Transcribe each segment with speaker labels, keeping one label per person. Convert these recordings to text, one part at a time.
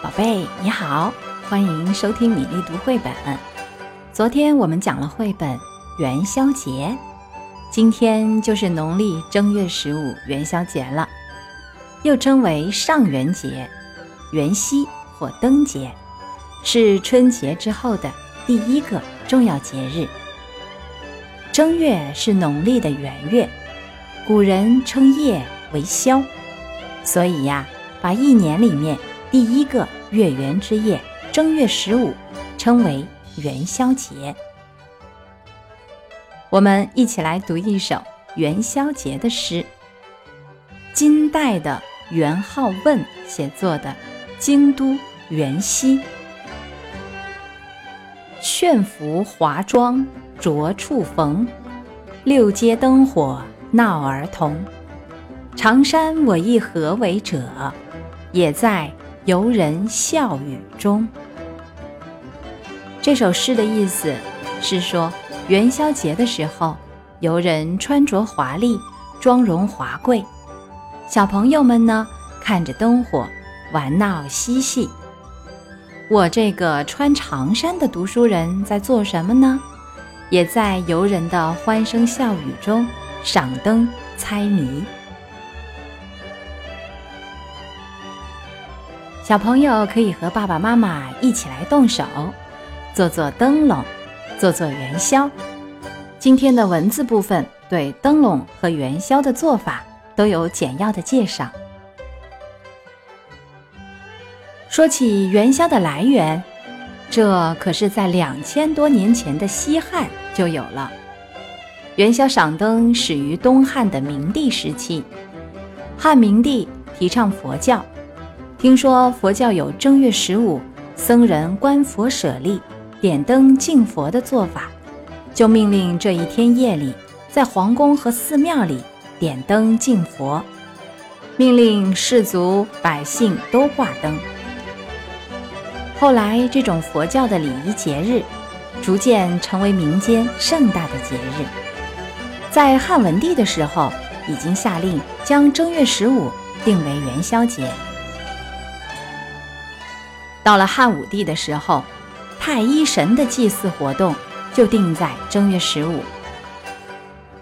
Speaker 1: 宝贝，你好，欢迎收听米粒读绘本。昨天我们讲了绘本元宵节，今天就是农历正月十五元宵节了，又称为上元节、元夕或灯节，是春节之后的第一个重要节日。正月是农历的元月，古人称夜为宵，所以呀，把一年里面第一个月圆之夜正月十五称为元宵节。我们一起来读一首元宵节的诗，金代的元好问写作的《京都元夕》，炫服华妆。着处逢，六街灯火闹儿童。长山我亦何为者？也在游人笑语中。这首诗的意思是说，元宵节的时候，游人穿着华丽，妆容华贵；小朋友们呢，看着灯火，玩闹嬉戏。我这个穿长衫的读书人在做什么呢？也在游人的欢声笑语中赏灯猜谜。小朋友可以和爸爸妈妈一起来动手，做做灯笼，做做元宵。今天的文字部分对灯笼和元宵的做法都有简要的介绍。说起元宵的来源。这可是在两千多年前的西汉就有了。元宵赏灯始于东汉的明帝时期，汉明帝提倡佛教，听说佛教有正月十五僧人观佛舍利、点灯敬佛的做法，就命令这一天夜里在皇宫和寺庙里点灯敬佛，命令士族百姓都挂灯。后来，这种佛教的礼仪节日，逐渐成为民间盛大的节日。在汉文帝的时候，已经下令将正月十五定为元宵节。到了汉武帝的时候，太一神的祭祀活动就定在正月十五。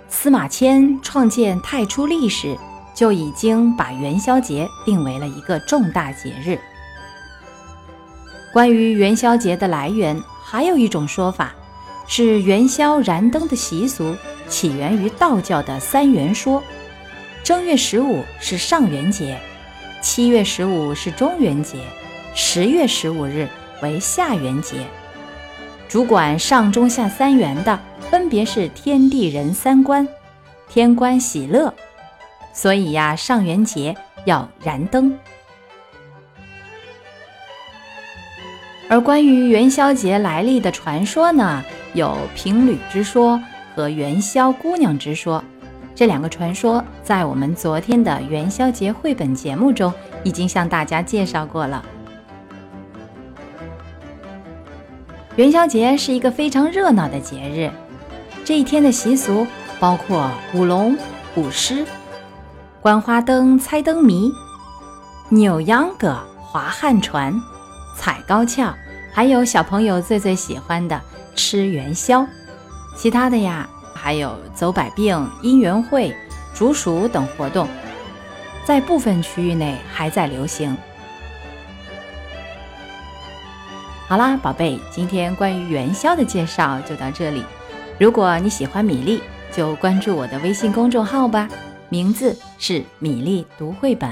Speaker 1: 司马迁创建太初历时，就已经把元宵节定为了一个重大节日。关于元宵节的来源，还有一种说法，是元宵燃灯的习俗起源于道教的三元说。正月十五是上元节，七月十五是中元节，十月十五日为下元节。主管上中下三元的，分别是天地人三官，天官喜乐，所以呀，上元节要燃灯。而关于元宵节来历的传说呢，有平吕之说和元宵姑娘之说。这两个传说在我们昨天的元宵节绘本节目中已经向大家介绍过了。元宵节是一个非常热闹的节日，这一天的习俗包括舞龙、舞狮、观花灯、猜灯谜、扭秧歌、划旱船。踩高跷，还有小朋友最最喜欢的吃元宵，其他的呀，还有走百病、姻缘会、竹鼠等活动，在部分区域内还在流行。好啦，宝贝，今天关于元宵的介绍就到这里。如果你喜欢米粒，就关注我的微信公众号吧，名字是米粒读绘本。